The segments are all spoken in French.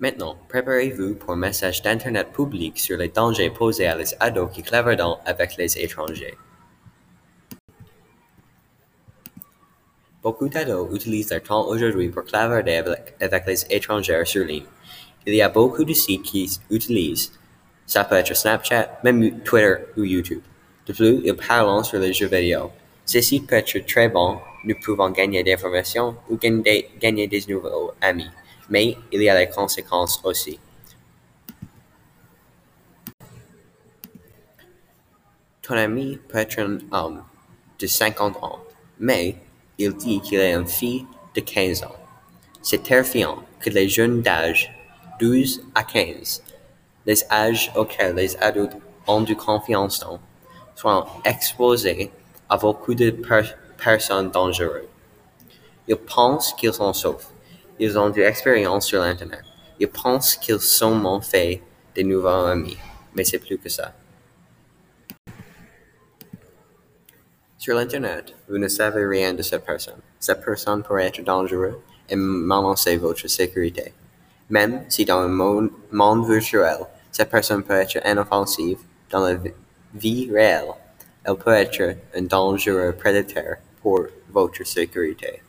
Maintenant, préparez-vous pour un message d'Internet public sur les dangers posés à les ados qui clavardent avec les étrangers. Beaucoup d'ados utilisent leur temps aujourd'hui pour clavarder avec, les étrangers sur ligne. Il y a beaucoup de sites qui utilisent. Ça peut être Snapchat, même Twitter ou YouTube. De plus, ils parlent sur les jeux vidéo. Ces sites peuvent être très bons, nous pouvons gagner des informations ou gagner des nouveaux amis. Mais il y a des conséquences aussi. Ton ami peut être un homme de 50 ans, mais il dit qu'il est une fille de 15 ans. C'est terrifiant que les jeunes d'âge 12 à 15, les âges auxquels les adultes ont du confiance dans, soient exposés à beaucoup de per- personnes dangereuses. Ils pensent qu'ils sont saufs. Ils ont de l'expérience sur l'Internet. Ils pensent qu'ils sont mon fait des nouveaux amis. Mais c'est plus que ça. Sur l'Internet, vous ne savez rien de cette personne. Cette personne pourrait être dangereuse et menacer votre sécurité. Même si dans le monde, virtuel, cette personne peut être inoffensive, dans la vi- vie réelle, elle peut être un dangereux prédateur pour votre sécurité.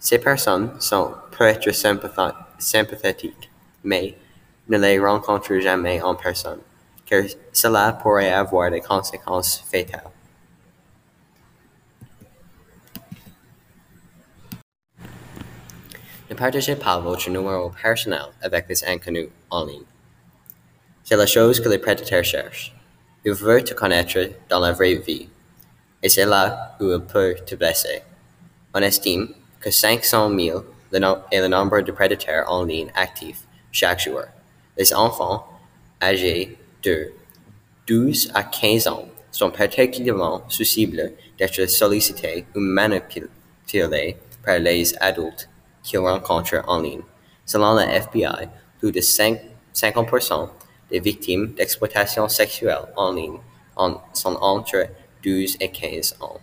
Ces personnes sont peut être sympatha- sympathétiques, mais ne les rencontrez jamais en personne, car cela pourrait avoir des conséquences fatales. Ne partagez pas votre numéro personnel avec les inconnus en ligne. C'est la chose que les prédateurs cherchent. Ils veulent te connaître dans la vraie vie. Et c'est là où ils peuvent te blesser. On estime que 500 000 le no- est le nombre de prédateurs en ligne actifs chaque jour. Les enfants âgés de 12 à 15 ans sont particulièrement susceptibles d'être sollicités ou manipulés par les adultes qu'ils rencontrent en ligne. Selon la FBI, plus de 5 50% des victimes d'exploitation sexuelle en ligne sont entre 12 et 15 ans.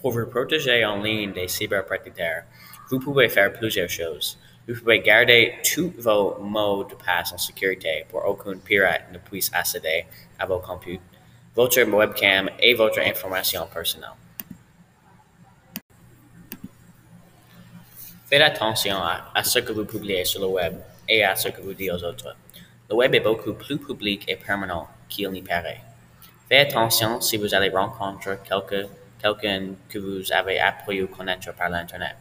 Pour vous protéger en ligne des cyberprédateurs, vous pouvez faire plusieurs choses. Vous pouvez garder tous vos mots de passe en sécurité pour aucun pirate ne puisse accéder à vos computes, votre webcam et votre information personnelle. Faites attention à, à ce que vous publiez sur le web et à ce que vous dites aux autres. Le web est beaucoup plus public et permanent qu'il n'y paraît. Faites attention si vous allez rencontrer quelqu'un quelqu'un que vous avez appris ou connaître par l'Internet.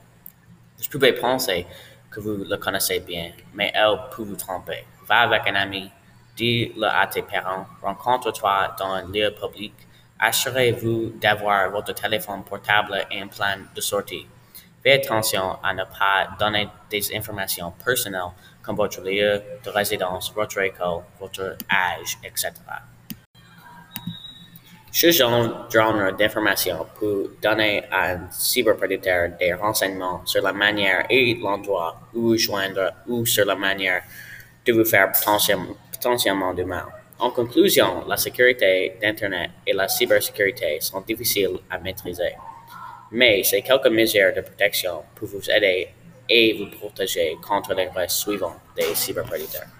Vous pouvez penser que vous le connaissez bien, mais elle peut vous tromper. Va avec un ami, dis-le à tes parents, rencontre-toi dans un lieu public, assurez-vous d'avoir votre téléphone portable et un plan de sortie. Faites attention à ne pas donner des informations personnelles comme votre lieu de résidence, votre école, votre âge, etc. Ce genre d'information peut donner à un cyberprédateur des renseignements sur la manière et l'endroit où vous joindre ou sur la manière de vous faire potentiellement, potentiellement du mal. En conclusion, la sécurité d'Internet et la cybersécurité sont difficiles à maîtriser. Mais ces quelques mesures de protection peuvent vous aider et vous protéger contre les risques suivants des cyberprédateurs.